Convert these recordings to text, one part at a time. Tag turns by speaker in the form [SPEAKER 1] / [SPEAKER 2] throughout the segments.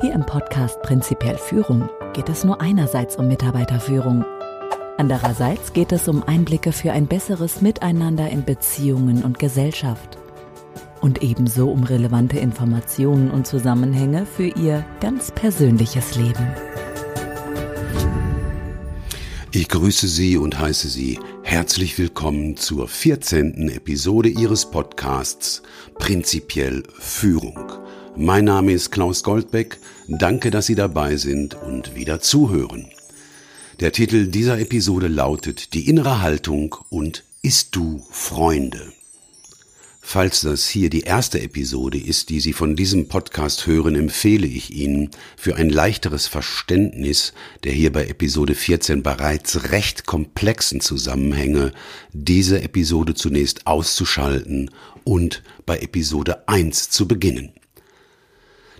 [SPEAKER 1] Hier im Podcast Prinzipiell Führung geht es nur einerseits um Mitarbeiterführung. Andererseits geht es um Einblicke für ein besseres Miteinander in Beziehungen und Gesellschaft. Und ebenso um relevante Informationen und Zusammenhänge für Ihr ganz persönliches Leben.
[SPEAKER 2] Ich grüße Sie und heiße Sie herzlich willkommen zur 14. Episode Ihres Podcasts Prinzipiell Führung. Mein Name ist Klaus Goldbeck. Danke, dass Sie dabei sind und wieder zuhören. Der Titel dieser Episode lautet Die innere Haltung und Ist du Freunde? Falls das hier die erste Episode ist, die Sie von diesem Podcast hören, empfehle ich Ihnen für ein leichteres Verständnis der hier bei Episode 14 bereits recht komplexen Zusammenhänge, diese Episode zunächst auszuschalten und bei Episode 1 zu beginnen.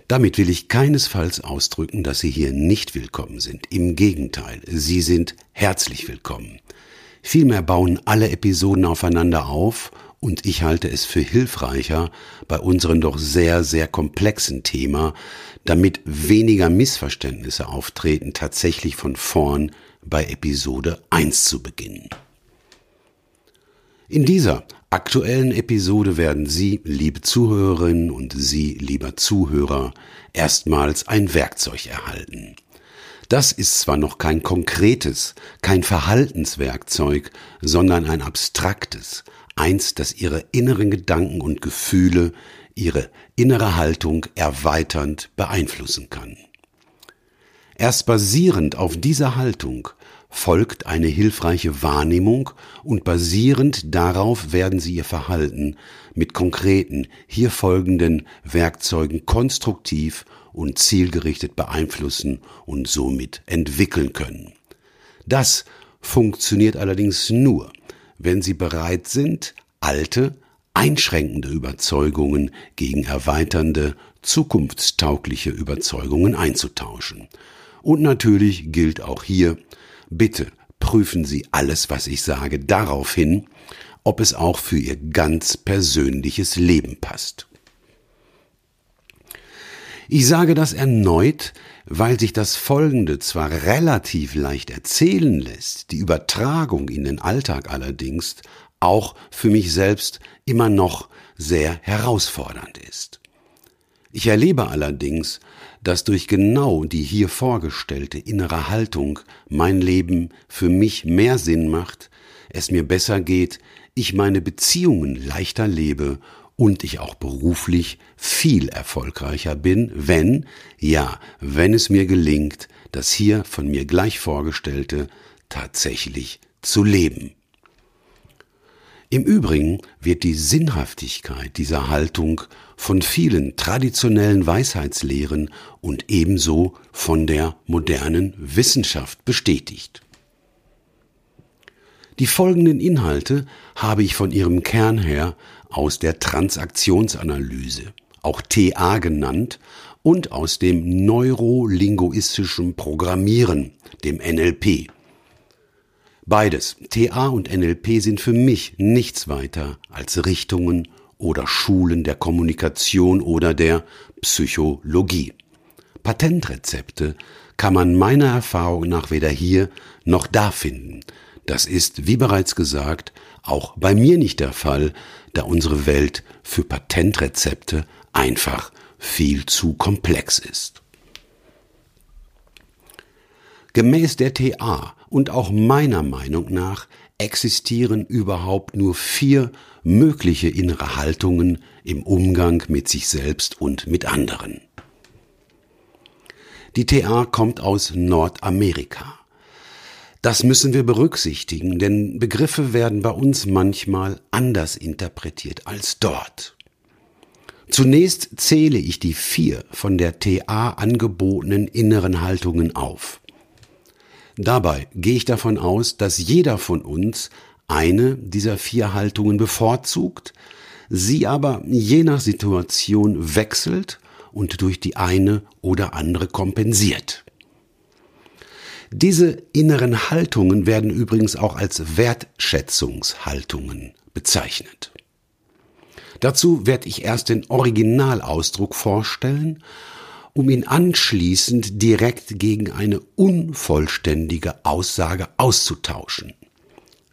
[SPEAKER 2] Damit will ich keinesfalls ausdrücken, dass Sie hier nicht willkommen sind. Im Gegenteil, Sie sind herzlich willkommen. Vielmehr bauen alle Episoden aufeinander auf und ich halte es für hilfreicher bei unserem doch sehr, sehr komplexen Thema, damit weniger Missverständnisse auftreten, tatsächlich von vorn bei Episode 1 zu beginnen. In dieser aktuellen Episode werden Sie, liebe Zuhörerinnen und Sie, lieber Zuhörer, erstmals ein Werkzeug erhalten. Das ist zwar noch kein konkretes, kein Verhaltenswerkzeug, sondern ein abstraktes, eins, das Ihre inneren Gedanken und Gefühle, Ihre innere Haltung erweiternd beeinflussen kann. Erst basierend auf dieser Haltung folgt eine hilfreiche Wahrnehmung und basierend darauf werden Sie Ihr Verhalten mit konkreten, hier folgenden Werkzeugen konstruktiv und zielgerichtet beeinflussen und somit entwickeln können. Das funktioniert allerdings nur, wenn Sie bereit sind, alte, einschränkende Überzeugungen gegen erweiternde, zukunftstaugliche Überzeugungen einzutauschen. Und natürlich gilt auch hier, Bitte prüfen Sie alles, was ich sage, darauf hin, ob es auch für Ihr ganz persönliches Leben passt. Ich sage das erneut, weil sich das Folgende zwar relativ leicht erzählen lässt, die Übertragung in den Alltag allerdings auch für mich selbst immer noch sehr herausfordernd ist. Ich erlebe allerdings, dass durch genau die hier vorgestellte innere Haltung mein Leben für mich mehr Sinn macht, es mir besser geht, ich meine Beziehungen leichter lebe und ich auch beruflich viel erfolgreicher bin, wenn, ja, wenn es mir gelingt, das hier von mir gleich vorgestellte tatsächlich zu leben. Im Übrigen wird die Sinnhaftigkeit dieser Haltung von vielen traditionellen Weisheitslehren und ebenso von der modernen Wissenschaft bestätigt. Die folgenden Inhalte habe ich von ihrem Kern her aus der Transaktionsanalyse, auch TA genannt, und aus dem neurolinguistischen Programmieren, dem NLP, Beides, TA und NLP, sind für mich nichts weiter als Richtungen oder Schulen der Kommunikation oder der Psychologie. Patentrezepte kann man meiner Erfahrung nach weder hier noch da finden. Das ist, wie bereits gesagt, auch bei mir nicht der Fall, da unsere Welt für Patentrezepte einfach viel zu komplex ist. Gemäß der TA und auch meiner Meinung nach existieren überhaupt nur vier mögliche innere Haltungen im Umgang mit sich selbst und mit anderen. Die TA kommt aus Nordamerika. Das müssen wir berücksichtigen, denn Begriffe werden bei uns manchmal anders interpretiert als dort. Zunächst zähle ich die vier von der TA angebotenen inneren Haltungen auf. Dabei gehe ich davon aus, dass jeder von uns eine dieser vier Haltungen bevorzugt, sie aber je nach Situation wechselt und durch die eine oder andere kompensiert. Diese inneren Haltungen werden übrigens auch als Wertschätzungshaltungen bezeichnet. Dazu werde ich erst den Originalausdruck vorstellen um ihn anschließend direkt gegen eine unvollständige Aussage auszutauschen.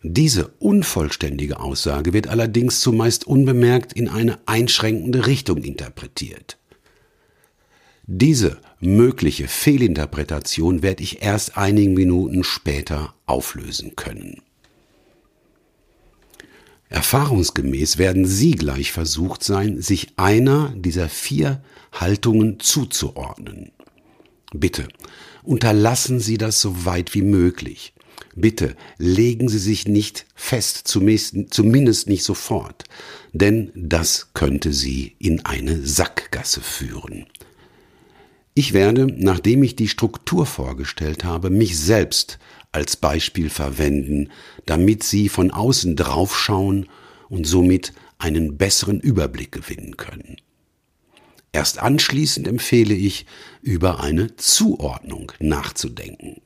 [SPEAKER 2] Diese unvollständige Aussage wird allerdings zumeist unbemerkt in eine einschränkende Richtung interpretiert. Diese mögliche Fehlinterpretation werde ich erst einigen Minuten später auflösen können. Erfahrungsgemäß werden Sie gleich versucht sein, sich einer dieser vier Haltungen zuzuordnen. Bitte, unterlassen Sie das so weit wie möglich. Bitte legen Sie sich nicht fest, zumindest nicht sofort, denn das könnte Sie in eine Sackgasse führen. Ich werde, nachdem ich die Struktur vorgestellt habe, mich selbst als Beispiel verwenden, damit Sie von außen draufschauen und somit einen besseren Überblick gewinnen können. Erst anschließend empfehle ich, über eine Zuordnung nachzudenken.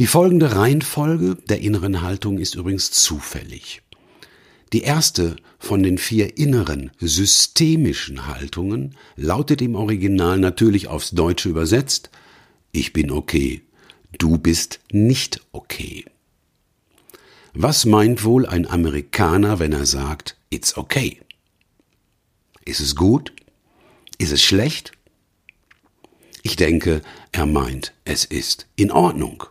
[SPEAKER 2] Die folgende Reihenfolge der inneren Haltung ist übrigens zufällig. Die erste von den vier inneren systemischen Haltungen lautet im Original natürlich aufs Deutsche übersetzt Ich bin okay, du bist nicht okay. Was meint wohl ein Amerikaner, wenn er sagt It's okay? Ist es gut? Ist es schlecht? Ich denke, er meint, es ist in Ordnung.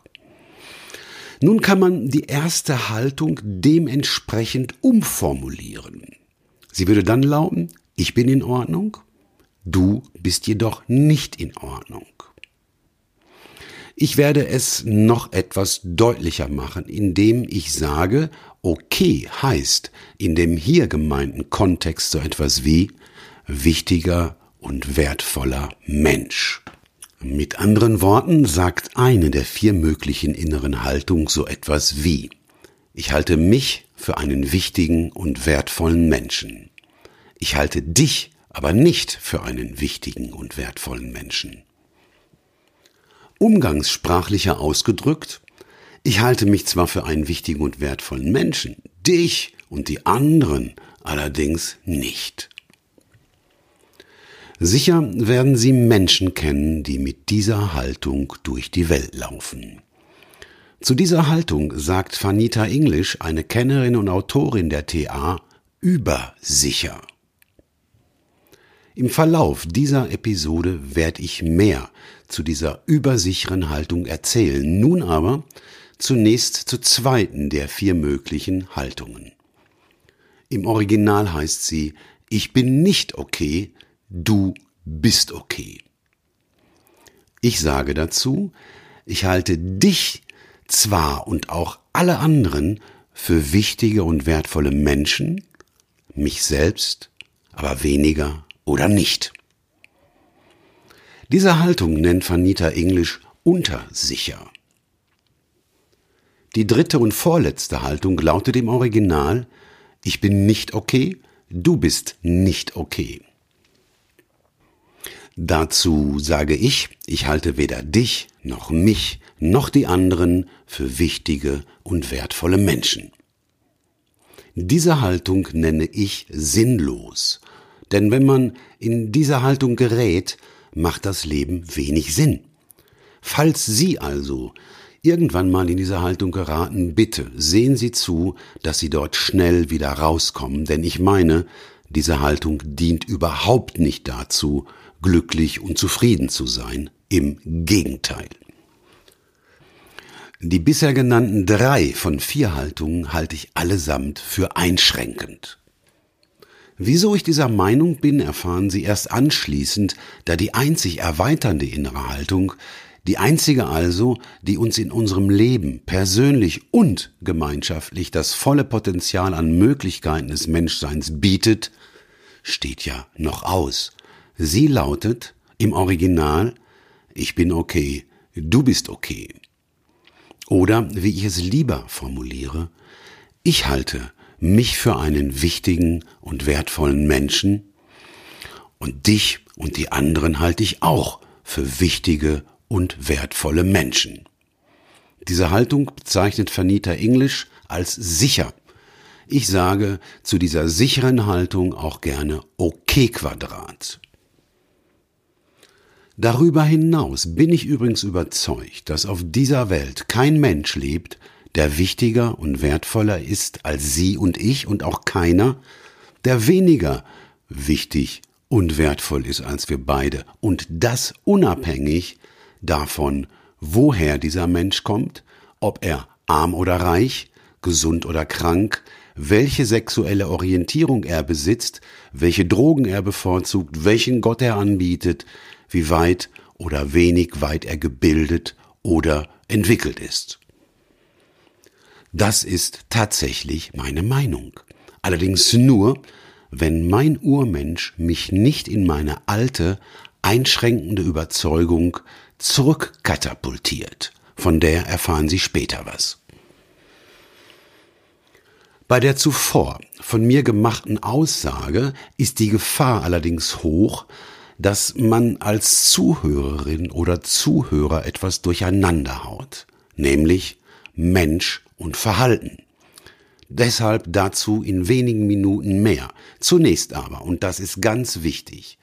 [SPEAKER 2] Nun kann man die erste Haltung dementsprechend umformulieren. Sie würde dann lauten, ich bin in Ordnung, du bist jedoch nicht in Ordnung. Ich werde es noch etwas deutlicher machen, indem ich sage, okay heißt in dem hier gemeinten Kontext so etwas wie wichtiger und wertvoller Mensch. Mit anderen Worten sagt eine der vier möglichen inneren Haltungen so etwas wie Ich halte mich für einen wichtigen und wertvollen Menschen. Ich halte dich aber nicht für einen wichtigen und wertvollen Menschen. Umgangssprachlicher ausgedrückt, ich halte mich zwar für einen wichtigen und wertvollen Menschen, dich und die anderen allerdings nicht. Sicher werden Sie Menschen kennen, die mit dieser Haltung durch die Welt laufen. Zu dieser Haltung sagt Vanita English, eine Kennerin und Autorin der TA, übersicher. Im Verlauf dieser Episode werde ich mehr zu dieser übersicheren Haltung erzählen. Nun aber zunächst zur zweiten der vier möglichen Haltungen. Im Original heißt sie, ich bin nicht okay, du bist okay. Ich sage dazu, ich halte dich zwar und auch alle anderen für wichtige und wertvolle Menschen, mich selbst aber weniger oder nicht. Diese Haltung nennt Vanita English untersicher. Die dritte und vorletzte Haltung lautet im Original, ich bin nicht okay, du bist nicht okay. Dazu sage ich, ich halte weder dich noch mich noch die anderen für wichtige und wertvolle Menschen. Diese Haltung nenne ich sinnlos, denn wenn man in diese Haltung gerät, macht das Leben wenig Sinn. Falls Sie also irgendwann mal in diese Haltung geraten, bitte sehen Sie zu, dass Sie dort schnell wieder rauskommen, denn ich meine, diese Haltung dient überhaupt nicht dazu, glücklich und zufrieden zu sein. Im Gegenteil. Die bisher genannten drei von vier Haltungen halte ich allesamt für einschränkend. Wieso ich dieser Meinung bin, erfahren Sie erst anschließend, da die einzig erweiternde innere Haltung, die einzige also, die uns in unserem Leben persönlich und gemeinschaftlich das volle Potenzial an Möglichkeiten des Menschseins bietet, steht ja noch aus. Sie lautet im Original Ich bin okay, du bist okay. Oder wie ich es lieber formuliere, ich halte mich für einen wichtigen und wertvollen Menschen und dich und die anderen halte ich auch für wichtige und wertvolle Menschen. Diese Haltung bezeichnet Vanita English als sicher. Ich sage zu dieser sicheren Haltung auch gerne OK Quadrat. Darüber hinaus bin ich übrigens überzeugt, dass auf dieser Welt kein Mensch lebt, der wichtiger und wertvoller ist als Sie und ich und auch keiner, der weniger wichtig und wertvoll ist als wir beide. Und das unabhängig davon, woher dieser Mensch kommt, ob er arm oder reich, gesund oder krank, welche sexuelle Orientierung er besitzt, welche Drogen er bevorzugt, welchen Gott er anbietet, wie weit oder wenig weit er gebildet oder entwickelt ist. Das ist tatsächlich meine Meinung. Allerdings nur, wenn mein Urmensch mich nicht in meine alte, einschränkende Überzeugung zurückkatapultiert. Von der erfahren Sie später was. Bei der zuvor von mir gemachten Aussage ist die Gefahr allerdings hoch, dass man als Zuhörerin oder Zuhörer etwas durcheinander haut, nämlich Mensch und Verhalten. Deshalb dazu in wenigen Minuten mehr. Zunächst aber, und das ist ganz wichtig,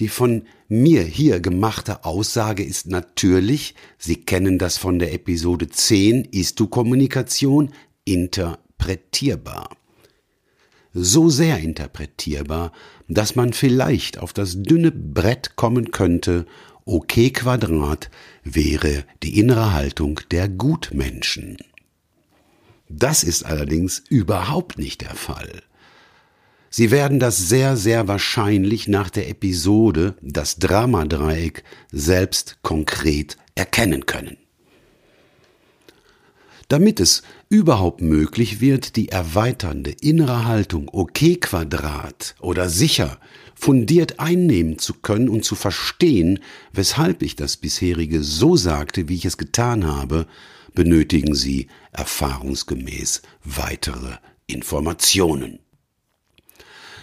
[SPEAKER 2] die von mir hier gemachte Aussage ist natürlich, Sie kennen das von der Episode 10, ist du Kommunikation, interpretierbar. So sehr interpretierbar, dass man vielleicht auf das dünne Brett kommen könnte, OK Quadrat wäre die innere Haltung der Gutmenschen. Das ist allerdings überhaupt nicht der Fall. Sie werden das sehr, sehr wahrscheinlich nach der Episode Das Dramadreieck selbst konkret erkennen können. Damit es überhaupt möglich wird, die erweiternde innere Haltung OK Quadrat oder sicher fundiert einnehmen zu können und zu verstehen, weshalb ich das bisherige so sagte, wie ich es getan habe, benötigen Sie erfahrungsgemäß weitere Informationen.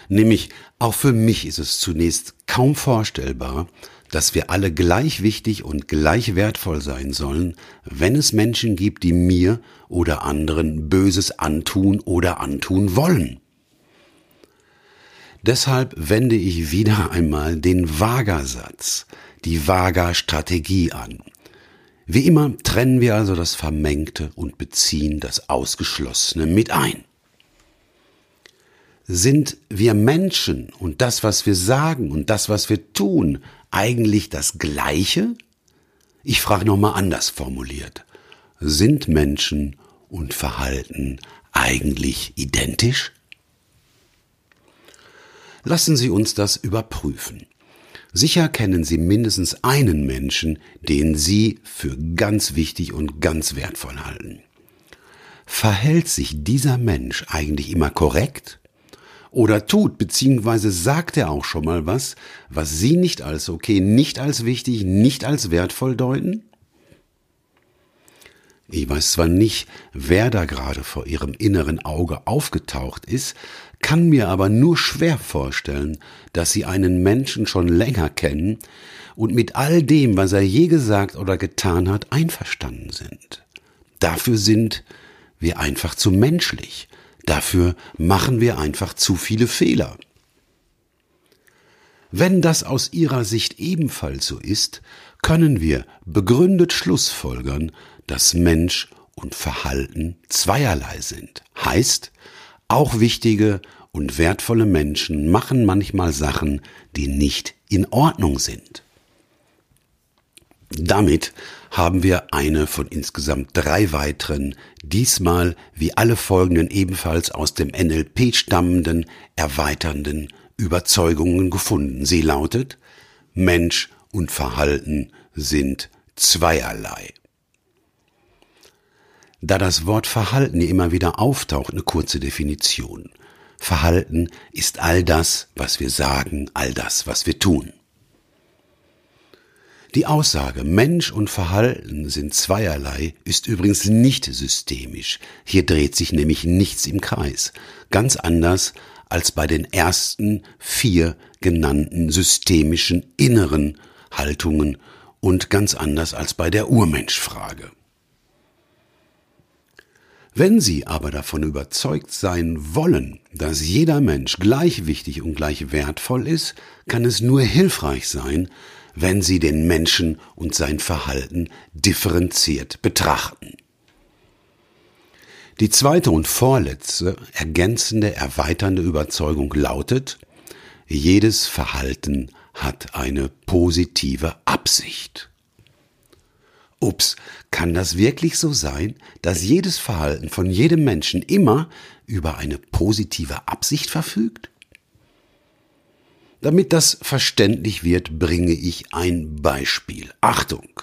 [SPEAKER 2] Nämlich auch für mich ist es zunächst kaum vorstellbar, dass wir alle gleich wichtig und gleich wertvoll sein sollen, wenn es Menschen gibt, die mir oder anderen Böses antun oder antun wollen. Deshalb wende ich wieder einmal den Vaga-Satz, die Vaga-Strategie an. Wie immer trennen wir also das Vermengte und beziehen das Ausgeschlossene mit ein. Sind wir Menschen und das, was wir sagen und das, was wir tun, eigentlich das Gleiche? Ich frage nochmal anders formuliert. Sind Menschen und Verhalten eigentlich identisch? Lassen Sie uns das überprüfen. Sicher kennen Sie mindestens einen Menschen, den Sie für ganz wichtig und ganz wertvoll halten. Verhält sich dieser Mensch eigentlich immer korrekt? Oder tut bzw. sagt er auch schon mal was, was Sie nicht als okay, nicht als wichtig, nicht als wertvoll deuten? Ich weiß zwar nicht, wer da gerade vor Ihrem inneren Auge aufgetaucht ist, kann mir aber nur schwer vorstellen, dass Sie einen Menschen schon länger kennen und mit all dem, was er je gesagt oder getan hat, einverstanden sind. Dafür sind wir einfach zu menschlich. Dafür machen wir einfach zu viele Fehler. Wenn das aus Ihrer Sicht ebenfalls so ist, können wir begründet Schlussfolgern, dass Mensch und Verhalten zweierlei sind. Heißt, auch wichtige und wertvolle Menschen machen manchmal Sachen, die nicht in Ordnung sind. Damit haben wir eine von insgesamt drei weiteren, diesmal wie alle folgenden ebenfalls aus dem NLP stammenden, erweiternden Überzeugungen gefunden. Sie lautet, Mensch und Verhalten sind zweierlei. Da das Wort Verhalten immer wieder auftaucht, eine kurze Definition. Verhalten ist all das, was wir sagen, all das, was wir tun. Die Aussage Mensch und Verhalten sind zweierlei ist übrigens nicht systemisch. Hier dreht sich nämlich nichts im Kreis. Ganz anders als bei den ersten vier genannten systemischen inneren Haltungen und ganz anders als bei der Urmenschfrage. Wenn Sie aber davon überzeugt sein wollen, dass jeder Mensch gleich wichtig und gleich wertvoll ist, kann es nur hilfreich sein, wenn Sie den Menschen und sein Verhalten differenziert betrachten. Die zweite und vorletzte, ergänzende, erweiternde Überzeugung lautet, jedes Verhalten hat eine positive Absicht. Ups, kann das wirklich so sein, dass jedes Verhalten von jedem Menschen immer über eine positive Absicht verfügt? Damit das verständlich wird, bringe ich ein Beispiel. Achtung!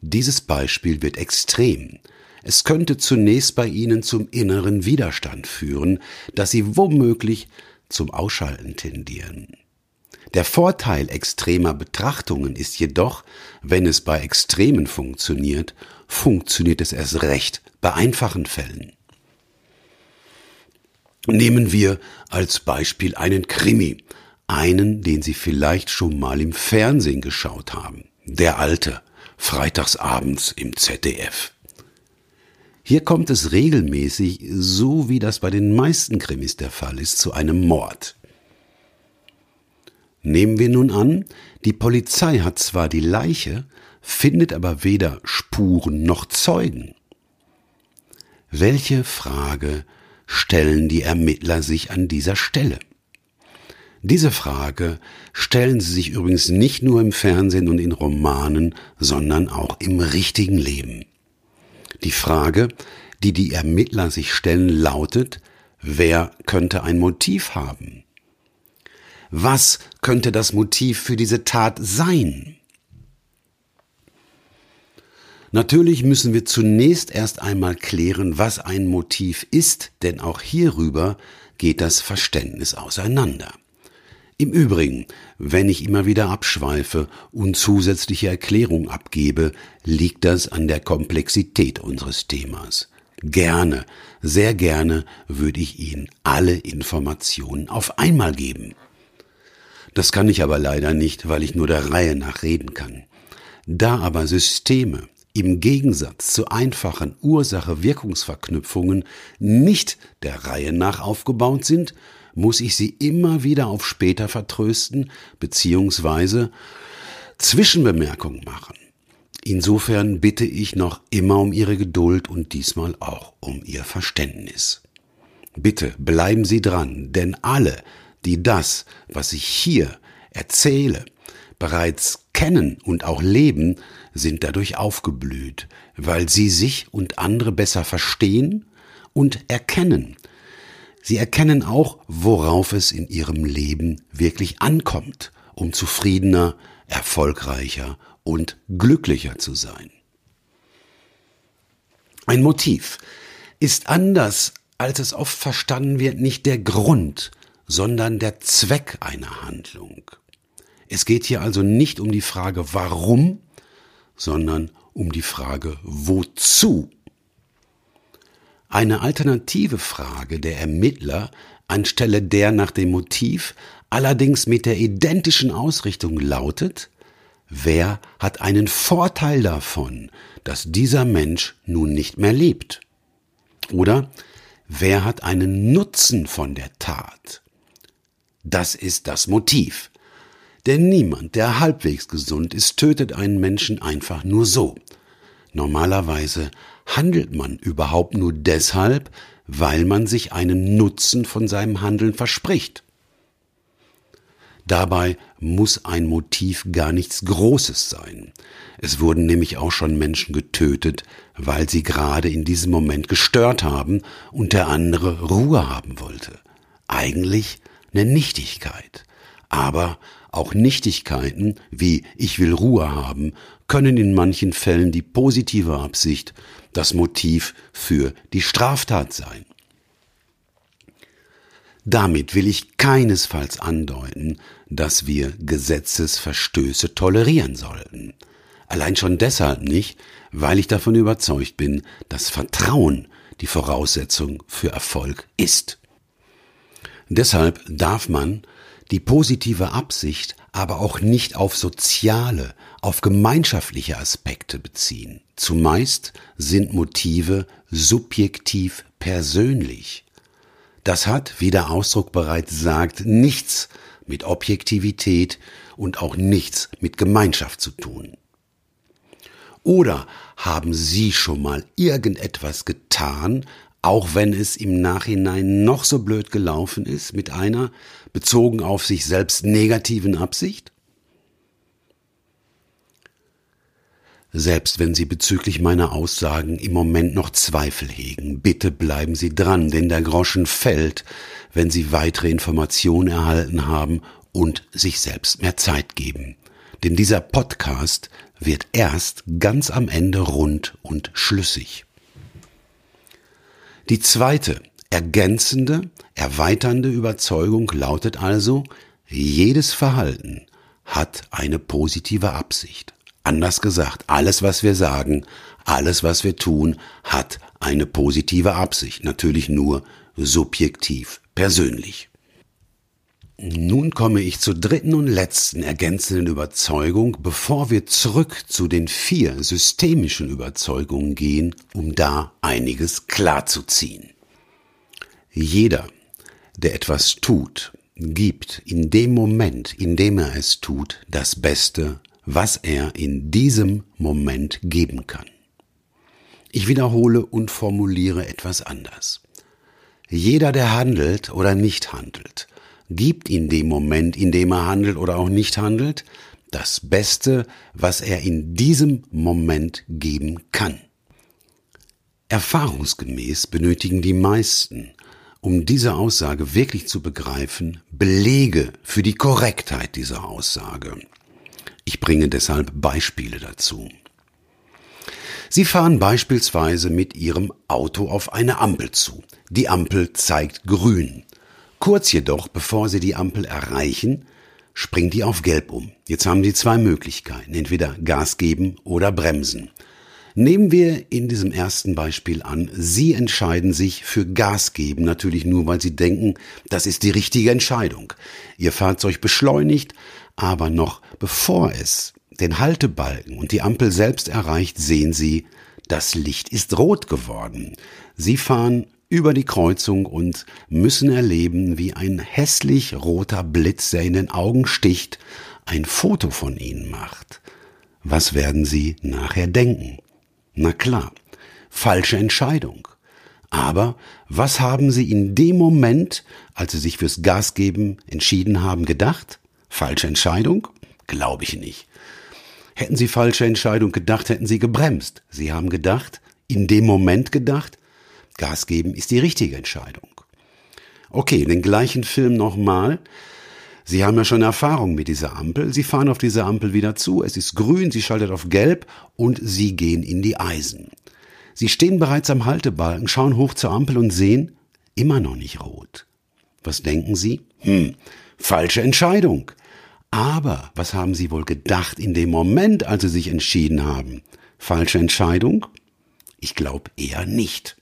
[SPEAKER 2] Dieses Beispiel wird extrem. Es könnte zunächst bei Ihnen zum inneren Widerstand führen, dass Sie womöglich zum Ausschalten tendieren. Der Vorteil extremer Betrachtungen ist jedoch, wenn es bei Extremen funktioniert, funktioniert es erst recht bei einfachen Fällen. Nehmen wir als Beispiel einen Krimi, einen, den Sie vielleicht schon mal im Fernsehen geschaut haben. Der alte, freitagsabends im ZDF. Hier kommt es regelmäßig, so wie das bei den meisten Krimis der Fall ist, zu einem Mord. Nehmen wir nun an, die Polizei hat zwar die Leiche, findet aber weder Spuren noch Zeugen. Welche Frage stellen die Ermittler sich an dieser Stelle? Diese Frage stellen sie sich übrigens nicht nur im Fernsehen und in Romanen, sondern auch im richtigen Leben. Die Frage, die die Ermittler sich stellen, lautet, wer könnte ein Motiv haben? Was könnte das Motiv für diese Tat sein? Natürlich müssen wir zunächst erst einmal klären, was ein Motiv ist, denn auch hierüber geht das Verständnis auseinander. Im Übrigen, wenn ich immer wieder abschweife und zusätzliche Erklärungen abgebe, liegt das an der Komplexität unseres Themas. Gerne, sehr gerne würde ich Ihnen alle Informationen auf einmal geben. Das kann ich aber leider nicht, weil ich nur der Reihe nach reden kann. Da aber Systeme im Gegensatz zu einfachen Ursache-Wirkungsverknüpfungen nicht der Reihe nach aufgebaut sind, muss ich sie immer wieder auf später vertrösten beziehungsweise Zwischenbemerkungen machen. Insofern bitte ich noch immer um Ihre Geduld und diesmal auch um Ihr Verständnis. Bitte bleiben Sie dran, denn alle, die das, was ich hier erzähle, bereits kennen und auch leben, sind dadurch aufgeblüht, weil sie sich und andere besser verstehen und erkennen, Sie erkennen auch, worauf es in ihrem Leben wirklich ankommt, um zufriedener, erfolgreicher und glücklicher zu sein. Ein Motiv ist anders, als es oft verstanden wird, nicht der Grund, sondern der Zweck einer Handlung. Es geht hier also nicht um die Frage warum, sondern um die Frage wozu eine alternative Frage der Ermittler anstelle der nach dem Motiv, allerdings mit der identischen Ausrichtung lautet, wer hat einen Vorteil davon, dass dieser Mensch nun nicht mehr lebt? Oder wer hat einen Nutzen von der Tat? Das ist das Motiv. Denn niemand, der halbwegs gesund ist, tötet einen Menschen einfach nur so. Normalerweise handelt man überhaupt nur deshalb, weil man sich einen Nutzen von seinem Handeln verspricht. Dabei muss ein Motiv gar nichts Großes sein. Es wurden nämlich auch schon Menschen getötet, weil sie gerade in diesem Moment gestört haben und der andere Ruhe haben wollte. Eigentlich eine Nichtigkeit. Aber auch Nichtigkeiten wie ich will Ruhe haben können in manchen Fällen die positive Absicht das Motiv für die Straftat sein. Damit will ich keinesfalls andeuten, dass wir Gesetzesverstöße tolerieren sollten. Allein schon deshalb nicht, weil ich davon überzeugt bin, dass Vertrauen die Voraussetzung für Erfolg ist. Deshalb darf man die positive Absicht aber auch nicht auf soziale, auf gemeinschaftliche Aspekte beziehen. Zumeist sind Motive subjektiv persönlich. Das hat, wie der Ausdruck bereits sagt, nichts mit Objektivität und auch nichts mit Gemeinschaft zu tun. Oder haben Sie schon mal irgendetwas getan, auch wenn es im Nachhinein noch so blöd gelaufen ist, mit einer, bezogen auf sich selbst negativen Absicht? Selbst wenn Sie bezüglich meiner Aussagen im Moment noch Zweifel hegen, bitte bleiben Sie dran, denn der Groschen fällt, wenn Sie weitere Informationen erhalten haben und sich selbst mehr Zeit geben. Denn dieser Podcast wird erst ganz am Ende rund und schlüssig. Die zweite, ergänzende, erweiternde Überzeugung lautet also, jedes Verhalten hat eine positive Absicht. Anders gesagt, alles, was wir sagen, alles, was wir tun, hat eine positive Absicht. Natürlich nur subjektiv, persönlich. Nun komme ich zur dritten und letzten ergänzenden Überzeugung, bevor wir zurück zu den vier systemischen Überzeugungen gehen, um da einiges klarzuziehen. Jeder, der etwas tut, gibt in dem Moment, in dem er es tut, das Beste, was er in diesem Moment geben kann. Ich wiederhole und formuliere etwas anders. Jeder, der handelt oder nicht handelt, gibt in dem Moment, in dem er handelt oder auch nicht handelt, das Beste, was er in diesem Moment geben kann. Erfahrungsgemäß benötigen die meisten, um diese Aussage wirklich zu begreifen, Belege für die Korrektheit dieser Aussage. Ich bringe deshalb Beispiele dazu. Sie fahren beispielsweise mit Ihrem Auto auf eine Ampel zu. Die Ampel zeigt grün. Kurz jedoch, bevor Sie die Ampel erreichen, springt die auf Gelb um. Jetzt haben Sie zwei Möglichkeiten, entweder Gas geben oder bremsen. Nehmen wir in diesem ersten Beispiel an, Sie entscheiden sich für Gas geben, natürlich nur, weil Sie denken, das ist die richtige Entscheidung. Ihr Fahrzeug beschleunigt, aber noch bevor es den Haltebalken und die Ampel selbst erreicht, sehen Sie, das Licht ist rot geworden. Sie fahren über die Kreuzung und müssen erleben, wie ein hässlich roter Blitz, der in den Augen sticht, ein Foto von ihnen macht. Was werden sie nachher denken? Na klar, falsche Entscheidung. Aber was haben sie in dem Moment, als sie sich fürs Gas geben entschieden haben, gedacht? Falsche Entscheidung? Glaube ich nicht. Hätten sie falsche Entscheidung gedacht, hätten sie gebremst. Sie haben gedacht, in dem Moment gedacht, Gas geben ist die richtige Entscheidung. Okay, den gleichen Film nochmal. Sie haben ja schon Erfahrung mit dieser Ampel. Sie fahren auf diese Ampel wieder zu. Es ist grün, sie schaltet auf gelb und sie gehen in die Eisen. Sie stehen bereits am Haltebalken, schauen hoch zur Ampel und sehen immer noch nicht rot. Was denken Sie? Hm, falsche Entscheidung. Aber was haben Sie wohl gedacht in dem Moment, als Sie sich entschieden haben? Falsche Entscheidung? Ich glaube eher nicht.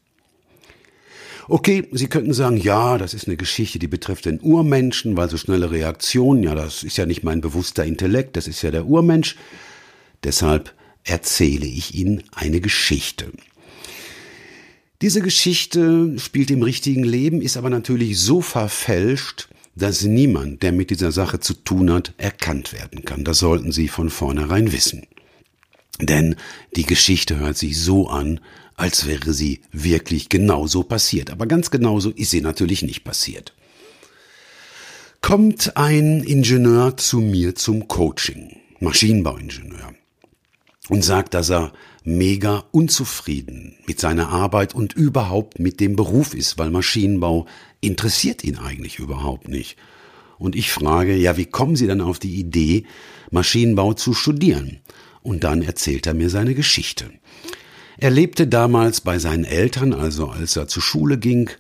[SPEAKER 2] Okay, Sie könnten sagen, ja, das ist eine Geschichte, die betrifft den Urmenschen, weil so schnelle Reaktionen, ja, das ist ja nicht mein bewusster Intellekt, das ist ja der Urmensch. Deshalb erzähle ich Ihnen eine Geschichte. Diese Geschichte spielt im richtigen Leben, ist aber natürlich so verfälscht, dass niemand, der mit dieser Sache zu tun hat, erkannt werden kann. Das sollten Sie von vornherein wissen. Denn die Geschichte hört sich so an, als wäre sie wirklich genauso passiert. Aber ganz genauso ist sie natürlich nicht passiert. Kommt ein Ingenieur zu mir zum Coaching, Maschinenbauingenieur, und sagt, dass er mega unzufrieden mit seiner Arbeit und überhaupt mit dem Beruf ist, weil Maschinenbau interessiert ihn eigentlich überhaupt nicht. Und ich frage, ja, wie kommen Sie dann auf die Idee, Maschinenbau zu studieren? Und dann erzählt er mir seine Geschichte. Er lebte damals bei seinen Eltern, also als er zur Schule ging,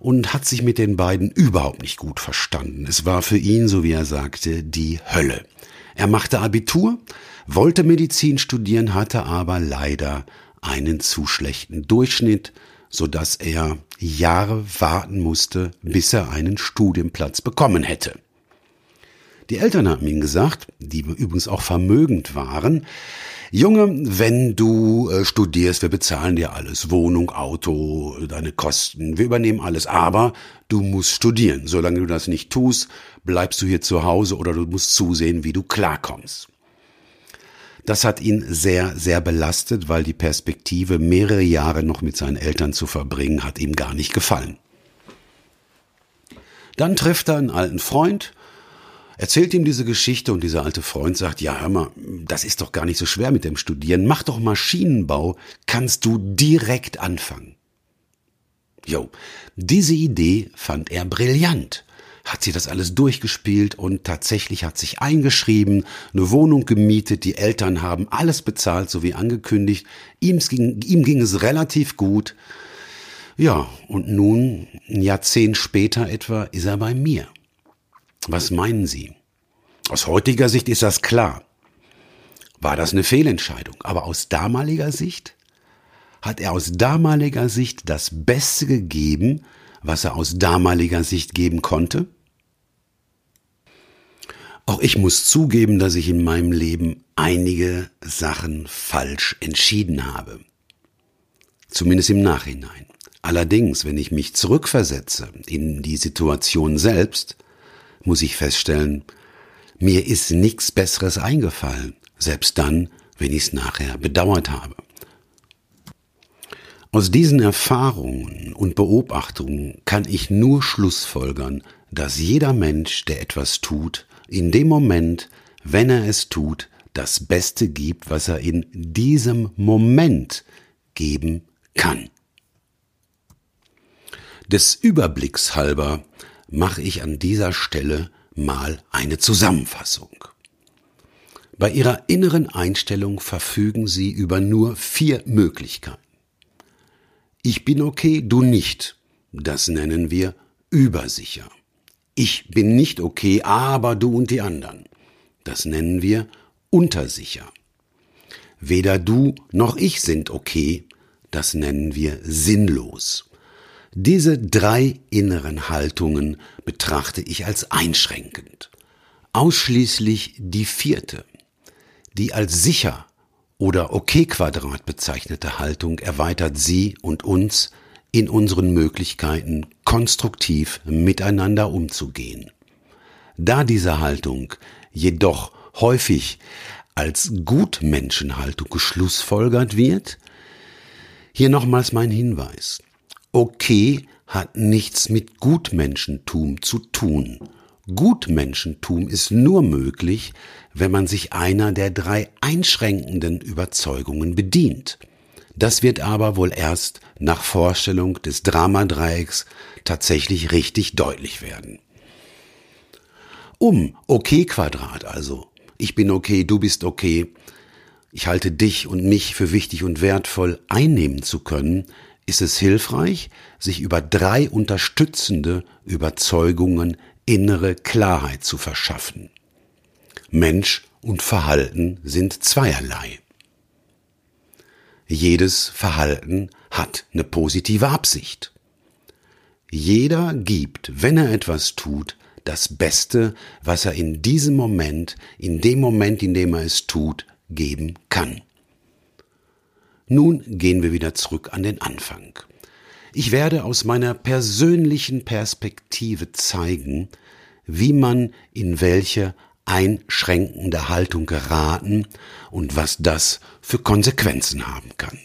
[SPEAKER 2] und hat sich mit den beiden überhaupt nicht gut verstanden. Es war für ihn, so wie er sagte, die Hölle. Er machte Abitur, wollte Medizin studieren, hatte aber leider einen zu schlechten Durchschnitt, so dass er Jahre warten musste, bis er einen Studienplatz bekommen hätte. Die Eltern haben ihm gesagt, die übrigens auch vermögend waren, Junge, wenn du äh, studierst, wir bezahlen dir alles, Wohnung, Auto, deine Kosten, wir übernehmen alles, aber du musst studieren. Solange du das nicht tust, bleibst du hier zu Hause oder du musst zusehen, wie du klarkommst. Das hat ihn sehr, sehr belastet, weil die Perspektive, mehrere Jahre noch mit seinen Eltern zu verbringen, hat ihm gar nicht gefallen. Dann trifft er einen alten Freund, erzählt ihm diese Geschichte und dieser alte Freund sagt, ja, hör mal, das ist doch gar nicht so schwer mit dem Studieren. Mach doch Maschinenbau, kannst du direkt anfangen. Jo, diese Idee fand er brillant. Hat sie das alles durchgespielt und tatsächlich hat sich eingeschrieben, eine Wohnung gemietet, die Eltern haben alles bezahlt, so wie angekündigt. Ihm ging, ihm ging es relativ gut. Ja, und nun, ein Jahrzehnt später etwa, ist er bei mir. Was meinen Sie? Aus heutiger Sicht ist das klar. War das eine Fehlentscheidung? Aber aus damaliger Sicht? Hat er aus damaliger Sicht das Beste gegeben, was er aus damaliger Sicht geben konnte? Auch ich muss zugeben, dass ich in meinem Leben einige Sachen falsch entschieden habe. Zumindest im Nachhinein. Allerdings, wenn ich mich zurückversetze in die Situation selbst, muss ich feststellen, mir ist nichts Besseres eingefallen, selbst dann, wenn ich es nachher bedauert habe. Aus diesen Erfahrungen und Beobachtungen kann ich nur Schlussfolgern, dass jeder Mensch, der etwas tut, in dem Moment, wenn er es tut, das Beste gibt, was er in diesem Moment geben kann. Des Überblicks halber mache ich an dieser Stelle mal eine Zusammenfassung. Bei Ihrer inneren Einstellung verfügen Sie über nur vier Möglichkeiten. Ich bin okay, du nicht. Das nennen wir übersicher. Ich bin nicht okay, aber du und die anderen. Das nennen wir untersicher. Weder du noch ich sind okay. Das nennen wir sinnlos. Diese drei inneren Haltungen betrachte ich als einschränkend. Ausschließlich die vierte, die als sicher oder okay-Quadrat bezeichnete Haltung erweitert sie und uns in unseren Möglichkeiten, konstruktiv miteinander umzugehen. Da diese Haltung jedoch häufig als Gutmenschenhaltung geschlussfolgert wird, hier nochmals mein Hinweis okay hat nichts mit Gutmenschentum zu tun. Gutmenschentum ist nur möglich, wenn man sich einer der drei einschränkenden Überzeugungen bedient. Das wird aber wohl erst nach Vorstellung des Dramadreiecks tatsächlich richtig deutlich werden. Um okay Quadrat also, ich bin okay, du bist okay, ich halte dich und mich für wichtig und wertvoll einnehmen zu können, ist es hilfreich, sich über drei unterstützende Überzeugungen innere Klarheit zu verschaffen. Mensch und Verhalten sind zweierlei. Jedes Verhalten hat eine positive Absicht. Jeder gibt, wenn er etwas tut, das Beste, was er in diesem Moment, in dem Moment, in dem er es tut, geben kann. Nun gehen wir wieder zurück an den Anfang. Ich werde aus meiner persönlichen Perspektive zeigen, wie man in welche einschränkende Haltung geraten und was das für Konsequenzen haben kann.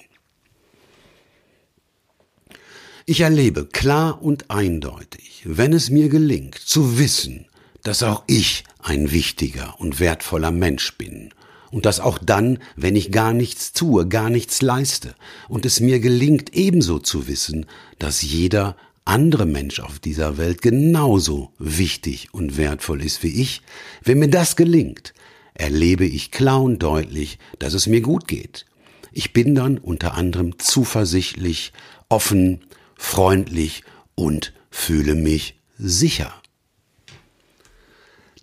[SPEAKER 2] Ich erlebe klar und eindeutig, wenn es mir gelingt zu wissen, dass auch ich ein wichtiger und wertvoller Mensch bin und das auch dann, wenn ich gar nichts tue, gar nichts leiste. Und es mir gelingt ebenso zu wissen, dass jeder andere Mensch auf dieser Welt genauso wichtig und wertvoll ist wie ich. Wenn mir das gelingt, erlebe ich klar und deutlich, dass es mir gut geht. Ich bin dann unter anderem zuversichtlich, offen, freundlich und fühle mich sicher.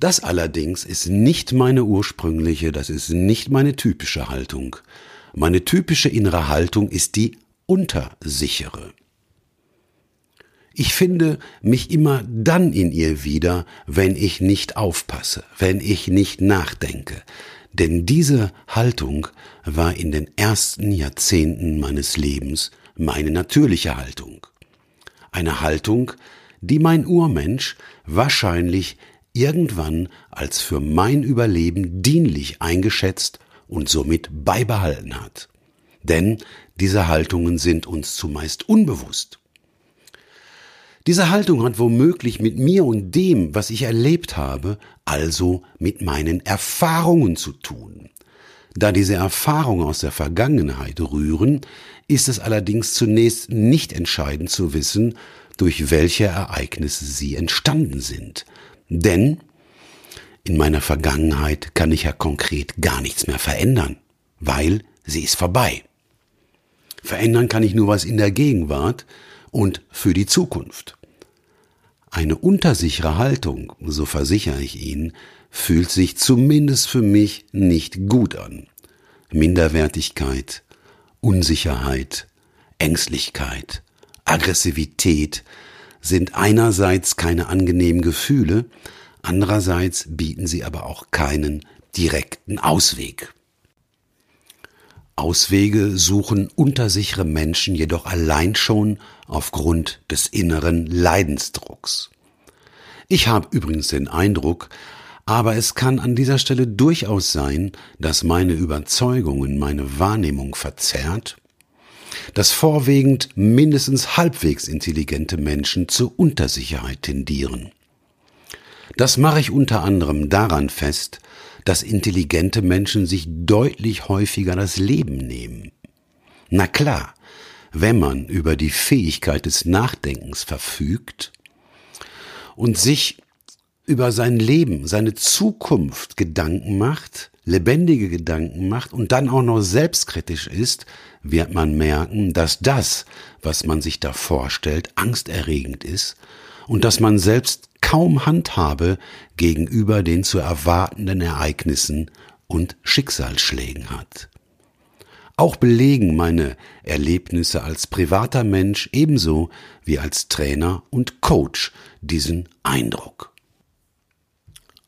[SPEAKER 2] Das allerdings ist nicht meine ursprüngliche, das ist nicht meine typische Haltung. Meine typische innere Haltung ist die untersichere. Ich finde mich immer dann in ihr wieder, wenn ich nicht aufpasse, wenn ich nicht nachdenke. Denn diese Haltung war in den ersten Jahrzehnten meines Lebens meine natürliche Haltung. Eine Haltung, die mein Urmensch wahrscheinlich irgendwann als für mein Überleben dienlich eingeschätzt und somit beibehalten hat. Denn diese Haltungen sind uns zumeist unbewusst. Diese Haltung hat womöglich mit mir und dem, was ich erlebt habe, also mit meinen Erfahrungen zu tun. Da diese Erfahrungen aus der Vergangenheit rühren, ist es allerdings zunächst nicht entscheidend zu wissen, durch welche Ereignisse sie entstanden sind. Denn in meiner Vergangenheit kann ich ja konkret gar nichts mehr verändern, weil sie ist vorbei. Verändern kann ich nur was in der Gegenwart und für die Zukunft. Eine untersichere Haltung, so versichere ich Ihnen, fühlt sich zumindest für mich nicht gut an. Minderwertigkeit, Unsicherheit, Ängstlichkeit, Aggressivität sind einerseits keine angenehmen Gefühle, andererseits bieten sie aber auch keinen direkten Ausweg. Auswege suchen untersichere Menschen jedoch allein schon aufgrund des inneren Leidensdrucks. Ich habe übrigens den Eindruck, aber es kann an dieser Stelle durchaus sein, dass meine Überzeugungen meine Wahrnehmung verzerrt, dass vorwiegend mindestens halbwegs intelligente Menschen zur Untersicherheit tendieren. Das mache ich unter anderem daran fest, dass intelligente Menschen sich deutlich häufiger das Leben nehmen. Na klar, wenn man über die Fähigkeit des Nachdenkens verfügt und sich über sein Leben, seine Zukunft Gedanken macht, lebendige Gedanken macht und dann auch noch selbstkritisch ist, wird man merken, dass das, was man sich da vorstellt, angsterregend ist und dass man selbst kaum Handhabe gegenüber den zu erwartenden Ereignissen und Schicksalsschlägen hat. Auch belegen meine Erlebnisse als privater Mensch ebenso wie als Trainer und Coach diesen Eindruck.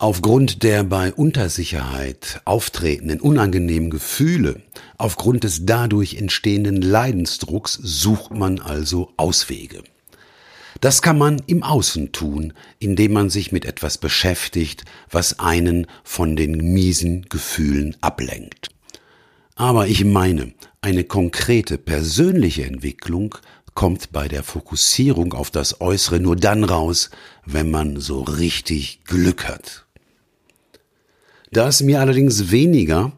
[SPEAKER 2] Aufgrund der bei Untersicherheit auftretenden unangenehmen Gefühle, aufgrund des dadurch entstehenden Leidensdrucks sucht man also Auswege. Das kann man im Außen tun, indem man sich mit etwas beschäftigt, was einen von den miesen Gefühlen ablenkt. Aber ich meine, eine konkrete persönliche Entwicklung kommt bei der Fokussierung auf das Äußere nur dann raus, wenn man so richtig Glück hat. Da es mir allerdings weniger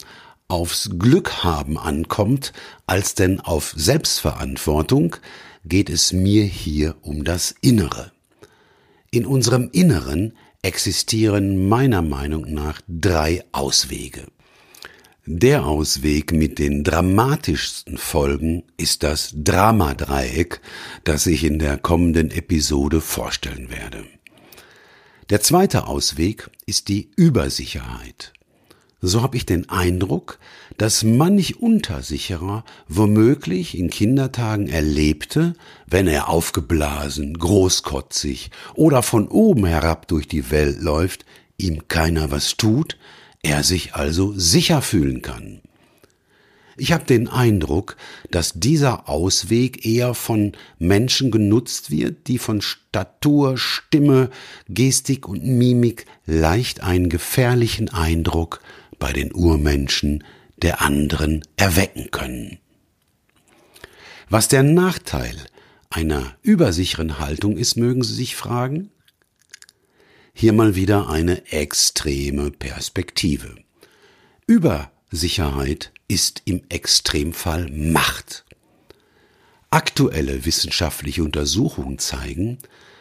[SPEAKER 2] aufs Glück haben ankommt, als denn auf Selbstverantwortung, geht es mir hier um das Innere. In unserem Inneren existieren meiner Meinung nach drei Auswege. Der Ausweg mit den dramatischsten Folgen ist das Dramadreieck, das ich in der kommenden Episode vorstellen werde. Der zweite Ausweg ist die Übersicherheit so habe ich den Eindruck, dass manch Untersicherer womöglich in Kindertagen erlebte, wenn er aufgeblasen, großkotzig oder von oben herab durch die Welt läuft, ihm keiner was tut, er sich also sicher fühlen kann. Ich habe den Eindruck, dass dieser Ausweg eher von Menschen genutzt wird, die von Statur, Stimme, Gestik und Mimik leicht einen gefährlichen Eindruck bei den Urmenschen der anderen erwecken können. Was der Nachteil einer übersicheren Haltung ist, mögen Sie sich fragen? Hier mal wieder eine extreme Perspektive. Übersicherheit ist im Extremfall Macht. Aktuelle wissenschaftliche Untersuchungen zeigen,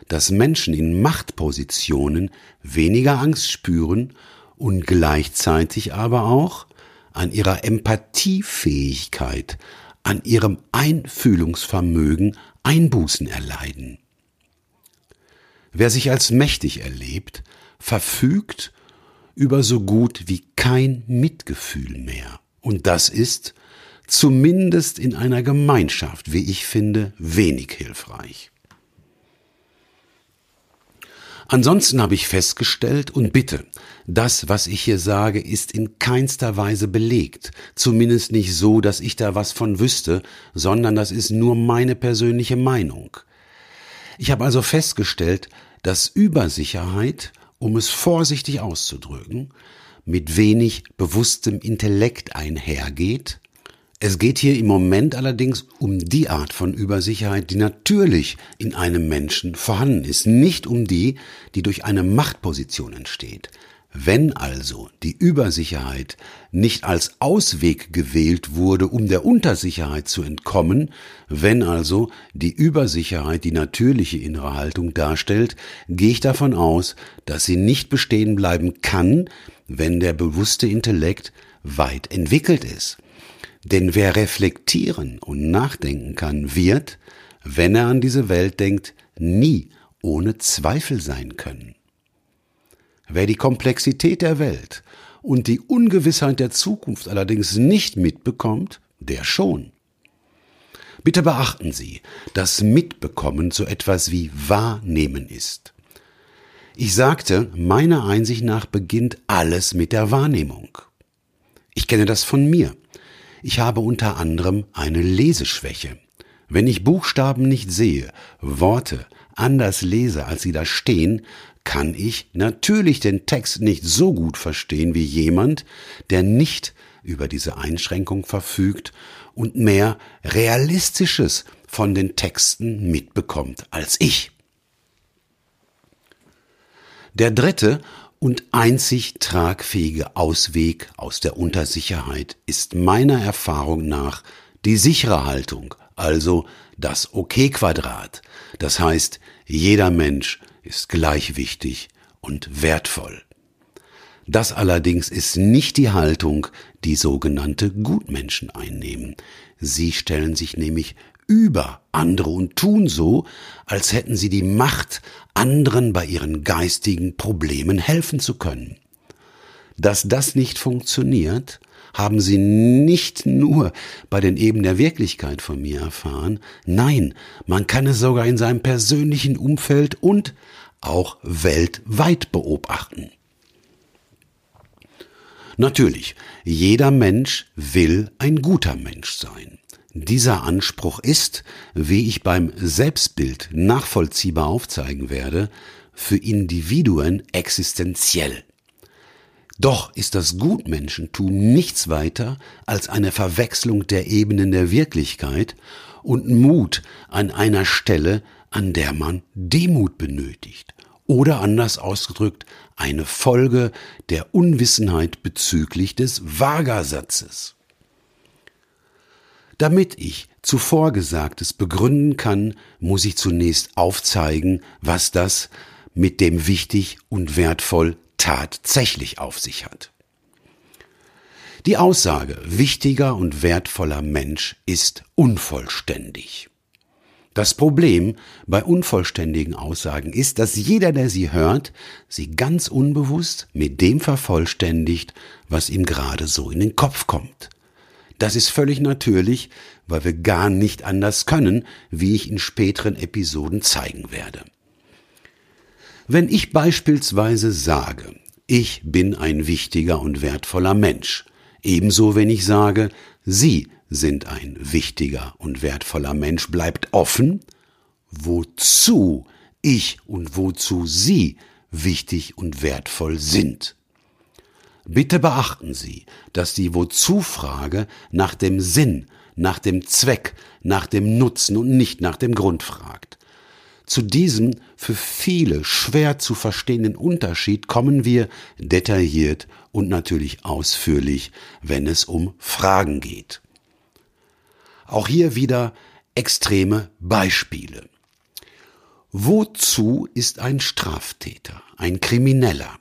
[SPEAKER 2] dass Menschen in Machtpositionen weniger Angst spüren und gleichzeitig aber auch an ihrer Empathiefähigkeit, an ihrem Einfühlungsvermögen Einbußen erleiden. Wer sich als mächtig erlebt, verfügt über so gut wie kein Mitgefühl mehr. Und das ist, zumindest in einer Gemeinschaft, wie ich finde, wenig hilfreich. Ansonsten habe ich festgestellt und bitte, das, was ich hier sage, ist in keinster Weise belegt, zumindest nicht so, dass ich da was von wüsste, sondern das ist nur meine persönliche Meinung. Ich habe also festgestellt, dass Übersicherheit, um es vorsichtig auszudrücken, mit wenig bewusstem Intellekt einhergeht, es geht hier im Moment allerdings um die Art von Übersicherheit, die natürlich in einem Menschen vorhanden ist, nicht um die, die durch eine Machtposition entsteht. Wenn also die Übersicherheit nicht als Ausweg gewählt wurde, um der Untersicherheit zu entkommen, wenn also die Übersicherheit die natürliche innere Haltung darstellt, gehe ich davon aus, dass sie nicht bestehen bleiben kann, wenn der bewusste Intellekt weit entwickelt ist. Denn wer reflektieren und nachdenken kann, wird, wenn er an diese Welt denkt, nie ohne Zweifel sein können. Wer die Komplexität der Welt und die Ungewissheit der Zukunft allerdings nicht mitbekommt, der schon. Bitte beachten Sie, dass Mitbekommen so etwas wie Wahrnehmen ist. Ich sagte, meiner Einsicht nach beginnt alles mit der Wahrnehmung. Ich kenne das von mir. Ich habe unter anderem eine Leseschwäche. Wenn ich Buchstaben nicht sehe, Worte anders lese, als sie da stehen, kann ich natürlich den Text nicht so gut verstehen wie jemand, der nicht über diese Einschränkung verfügt und mehr Realistisches von den Texten mitbekommt als ich. Der dritte und einzig tragfähige Ausweg aus der Untersicherheit ist meiner Erfahrung nach die sichere Haltung, also das OK-Quadrat. Das heißt, jeder Mensch ist gleich wichtig und wertvoll. Das allerdings ist nicht die Haltung, die sogenannte Gutmenschen einnehmen. Sie stellen sich nämlich über andere und tun so, als hätten sie die Macht, anderen bei ihren geistigen Problemen helfen zu können. Dass das nicht funktioniert, haben sie nicht nur bei den Eben der Wirklichkeit von mir erfahren, nein, man kann es sogar in seinem persönlichen Umfeld und auch weltweit beobachten. Natürlich, jeder Mensch will ein guter Mensch sein. Dieser Anspruch ist, wie ich beim Selbstbild nachvollziehbar aufzeigen werde, für Individuen existenziell. Doch ist das Gutmenschentum nichts weiter als eine Verwechslung der Ebenen der Wirklichkeit und Mut an einer Stelle, an der man Demut benötigt. Oder anders ausgedrückt, eine Folge der Unwissenheit bezüglich des Vagersatzes. Damit ich zuvor Gesagtes begründen kann, muss ich zunächst aufzeigen, was das mit dem wichtig und wertvoll tatsächlich auf sich hat. Die Aussage wichtiger und wertvoller Mensch ist unvollständig. Das Problem bei unvollständigen Aussagen ist, dass jeder, der sie hört, sie ganz unbewusst mit dem vervollständigt, was ihm gerade so in den Kopf kommt. Das ist völlig natürlich, weil wir gar nicht anders können, wie ich in späteren Episoden zeigen werde. Wenn ich beispielsweise sage, ich bin ein wichtiger und wertvoller Mensch, ebenso wenn ich sage, Sie sind ein wichtiger und wertvoller Mensch, bleibt offen, wozu ich und wozu Sie wichtig und wertvoll sind. Bitte beachten Sie, dass die Wozu-Frage nach dem Sinn, nach dem Zweck, nach dem Nutzen und nicht nach dem Grund fragt. Zu diesem für viele schwer zu verstehenden Unterschied kommen wir detailliert und natürlich ausführlich, wenn es um Fragen geht. Auch hier wieder extreme Beispiele. Wozu ist ein Straftäter, ein Krimineller,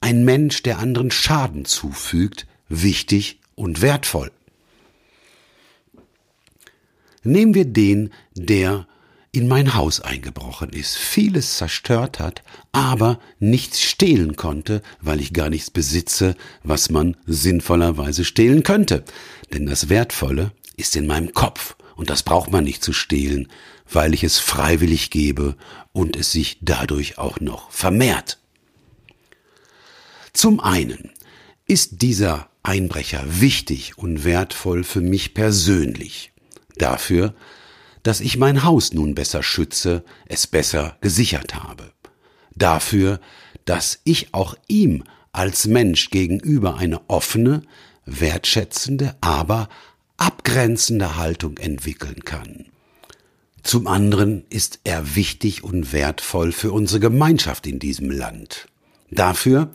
[SPEAKER 2] ein Mensch, der anderen Schaden zufügt, wichtig und wertvoll. Nehmen wir den, der in mein Haus eingebrochen ist, vieles zerstört hat, aber nichts stehlen konnte, weil ich gar nichts besitze, was man sinnvollerweise stehlen könnte. Denn das Wertvolle ist in meinem Kopf Und das braucht man nicht zu stehlen, weil ich es freiwillig gebe und es sich dadurch auch noch vermehrt. Zum einen ist dieser Einbrecher wichtig und wertvoll für mich persönlich. Dafür, dass ich mein Haus nun besser schütze, es besser gesichert habe. Dafür, dass ich auch ihm als Mensch gegenüber eine offene, wertschätzende, aber abgrenzende Haltung entwickeln kann. Zum anderen ist er wichtig und wertvoll für unsere Gemeinschaft in diesem Land. Dafür,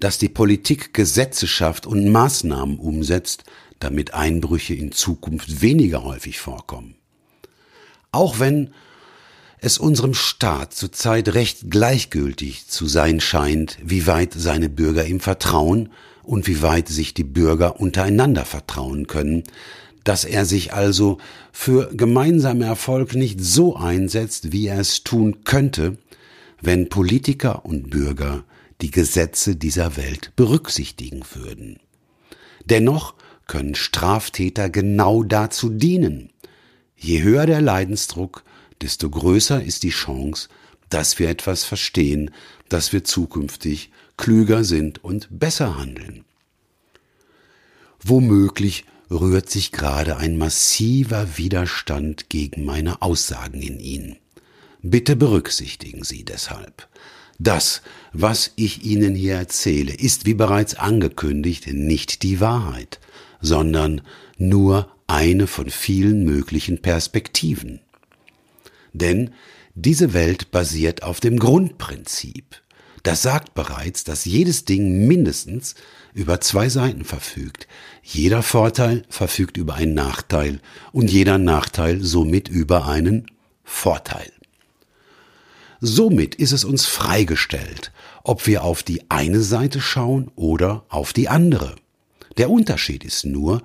[SPEAKER 2] dass die Politik Gesetze schafft und Maßnahmen umsetzt, damit Einbrüche in Zukunft weniger häufig vorkommen. Auch wenn es unserem Staat zurzeit recht gleichgültig zu sein scheint, wie weit seine Bürger ihm vertrauen und wie weit sich die Bürger untereinander vertrauen können, dass er sich also für gemeinsame Erfolg nicht so einsetzt, wie er es tun könnte, wenn Politiker und Bürger die Gesetze dieser Welt berücksichtigen würden. Dennoch können Straftäter genau dazu dienen. Je höher der Leidensdruck, desto größer ist die Chance, dass wir etwas verstehen, dass wir zukünftig klüger sind und besser handeln. Womöglich rührt sich gerade ein massiver Widerstand gegen meine Aussagen in Ihnen. Bitte berücksichtigen Sie deshalb. Das, was ich Ihnen hier erzähle, ist, wie bereits angekündigt, nicht die Wahrheit, sondern nur eine von vielen möglichen Perspektiven. Denn diese Welt basiert auf dem Grundprinzip. Das sagt bereits, dass jedes Ding mindestens über zwei Seiten verfügt. Jeder Vorteil verfügt über einen Nachteil und jeder Nachteil somit über einen Vorteil. Somit ist es uns freigestellt, ob wir auf die eine Seite schauen oder auf die andere. Der Unterschied ist nur,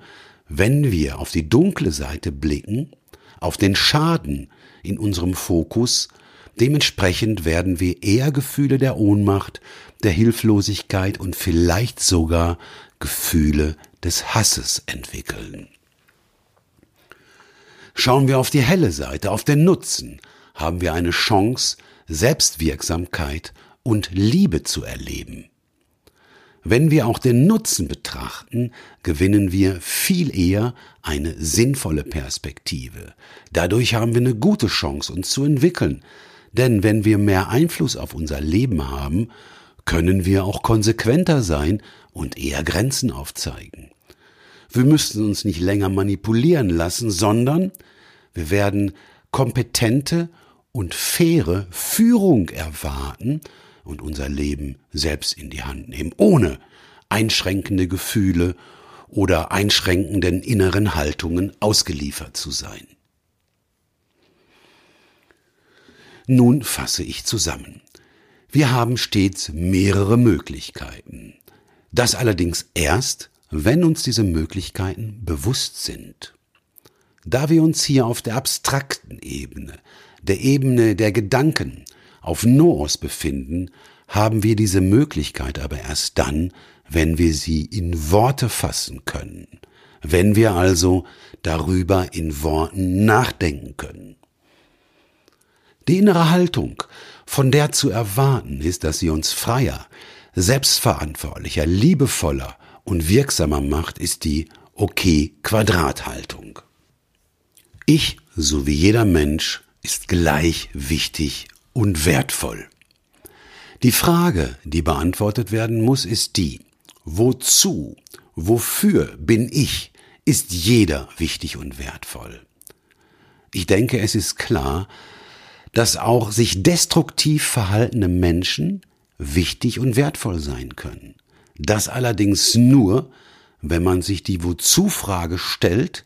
[SPEAKER 2] wenn wir auf die dunkle Seite blicken, auf den Schaden in unserem Fokus, dementsprechend werden wir eher Gefühle der Ohnmacht, der Hilflosigkeit und vielleicht sogar Gefühle des Hasses entwickeln. Schauen wir auf die helle Seite, auf den Nutzen, haben wir eine Chance, Selbstwirksamkeit und Liebe zu erleben. Wenn wir auch den Nutzen betrachten, gewinnen wir viel eher eine sinnvolle Perspektive. Dadurch haben wir eine gute Chance, uns zu entwickeln. Denn wenn wir mehr Einfluss auf unser Leben haben, können wir auch konsequenter sein und eher Grenzen aufzeigen. Wir müssen uns nicht länger manipulieren lassen, sondern wir werden kompetente und faire Führung erwarten und unser Leben selbst in die Hand nehmen, ohne einschränkende Gefühle oder einschränkenden inneren Haltungen ausgeliefert zu sein. Nun fasse ich zusammen. Wir haben stets mehrere Möglichkeiten. Das allerdings erst, wenn uns diese Möglichkeiten bewusst sind. Da wir uns hier auf der abstrakten Ebene der Ebene der Gedanken auf Noos befinden, haben wir diese Möglichkeit aber erst dann, wenn wir sie in Worte fassen können, wenn wir also darüber in Worten nachdenken können. Die innere Haltung, von der zu erwarten ist, dass sie uns freier, selbstverantwortlicher, liebevoller und wirksamer macht, ist die Okay-Quadrathaltung. Ich, so wie jeder Mensch, ist gleich wichtig und wertvoll. Die Frage, die beantwortet werden muss, ist die, wozu, wofür bin ich, ist jeder wichtig und wertvoll. Ich denke, es ist klar, dass auch sich destruktiv verhaltene Menschen wichtig und wertvoll sein können. Das allerdings nur, wenn man sich die Wozu-Frage stellt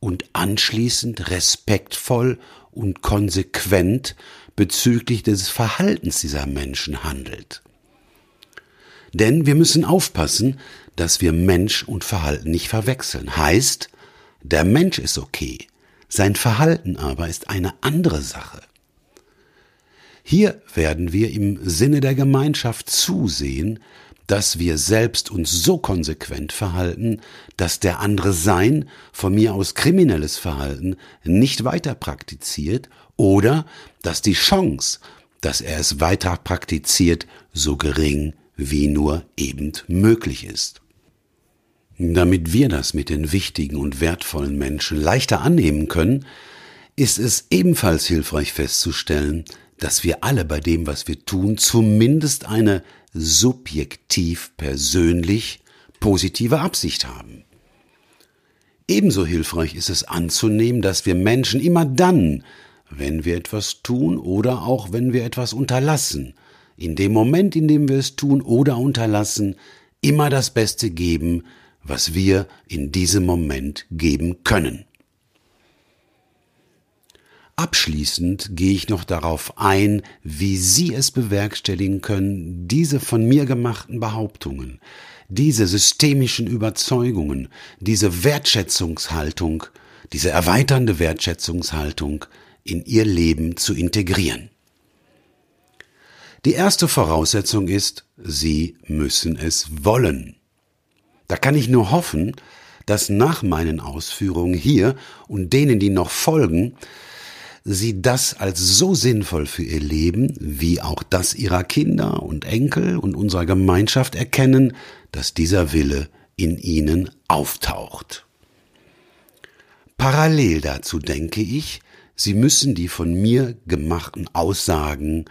[SPEAKER 2] und anschließend respektvoll und konsequent bezüglich des Verhaltens dieser Menschen handelt. Denn wir müssen aufpassen, dass wir Mensch und Verhalten nicht verwechseln. Heißt, der Mensch ist okay, sein Verhalten aber ist eine andere Sache. Hier werden wir im Sinne der Gemeinschaft zusehen, dass wir selbst uns so konsequent verhalten, dass der andere sein, von mir aus kriminelles Verhalten, nicht weiter praktiziert oder dass die Chance, dass er es weiter praktiziert, so gering wie nur eben möglich ist. Damit wir das mit den wichtigen und wertvollen Menschen leichter annehmen können, ist es ebenfalls hilfreich festzustellen, dass wir alle bei dem, was wir tun, zumindest eine subjektiv persönlich positive Absicht haben. Ebenso hilfreich ist es anzunehmen, dass wir Menschen immer dann, wenn wir etwas tun oder auch wenn wir etwas unterlassen, in dem Moment, in dem wir es tun oder unterlassen, immer das Beste geben, was wir in diesem Moment geben können. Abschließend gehe ich noch darauf ein, wie Sie es bewerkstelligen können, diese von mir gemachten Behauptungen, diese systemischen Überzeugungen, diese Wertschätzungshaltung, diese erweiternde Wertschätzungshaltung in Ihr Leben zu integrieren. Die erste Voraussetzung ist, Sie müssen es wollen. Da kann ich nur hoffen, dass nach meinen Ausführungen hier und denen, die noch folgen, Sie das als so sinnvoll für ihr Leben, wie auch das ihrer Kinder und Enkel und unserer Gemeinschaft erkennen, dass dieser Wille in ihnen auftaucht. Parallel dazu denke ich, Sie müssen die von mir gemachten Aussagen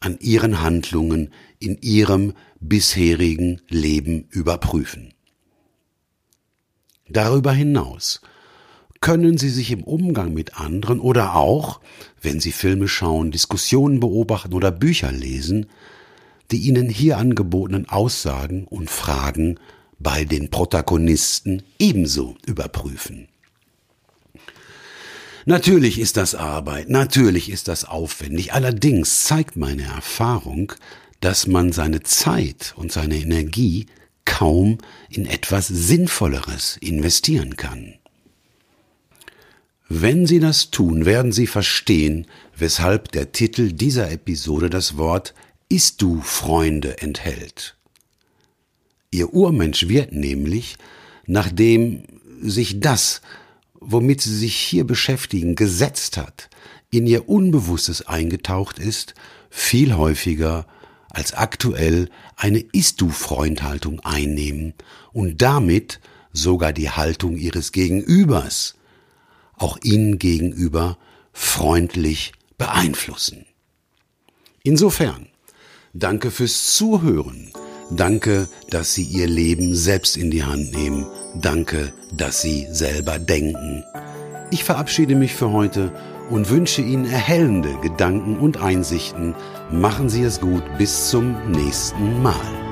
[SPEAKER 2] an Ihren Handlungen in Ihrem bisherigen Leben überprüfen. Darüber hinaus können Sie sich im Umgang mit anderen oder auch, wenn Sie Filme schauen, Diskussionen beobachten oder Bücher lesen, die Ihnen hier angebotenen Aussagen und Fragen bei den Protagonisten ebenso überprüfen. Natürlich ist das Arbeit, natürlich ist das aufwendig, allerdings zeigt meine Erfahrung, dass man seine Zeit und seine Energie kaum in etwas Sinnvolleres investieren kann. Wenn Sie das tun, werden Sie verstehen, weshalb der Titel dieser Episode das Wort Ist du Freunde enthält. Ihr Urmensch wird nämlich, nachdem sich das, womit Sie sich hier beschäftigen, gesetzt hat, in Ihr Unbewusstes eingetaucht ist, viel häufiger als aktuell eine Ist-du-Freund-Haltung einnehmen und damit sogar die Haltung Ihres Gegenübers auch ihnen gegenüber freundlich beeinflussen. Insofern, danke fürs Zuhören. Danke, dass Sie Ihr Leben selbst in die Hand nehmen. Danke, dass Sie selber denken. Ich verabschiede mich für heute und wünsche Ihnen erhellende Gedanken und Einsichten. Machen Sie es gut. Bis zum nächsten Mal.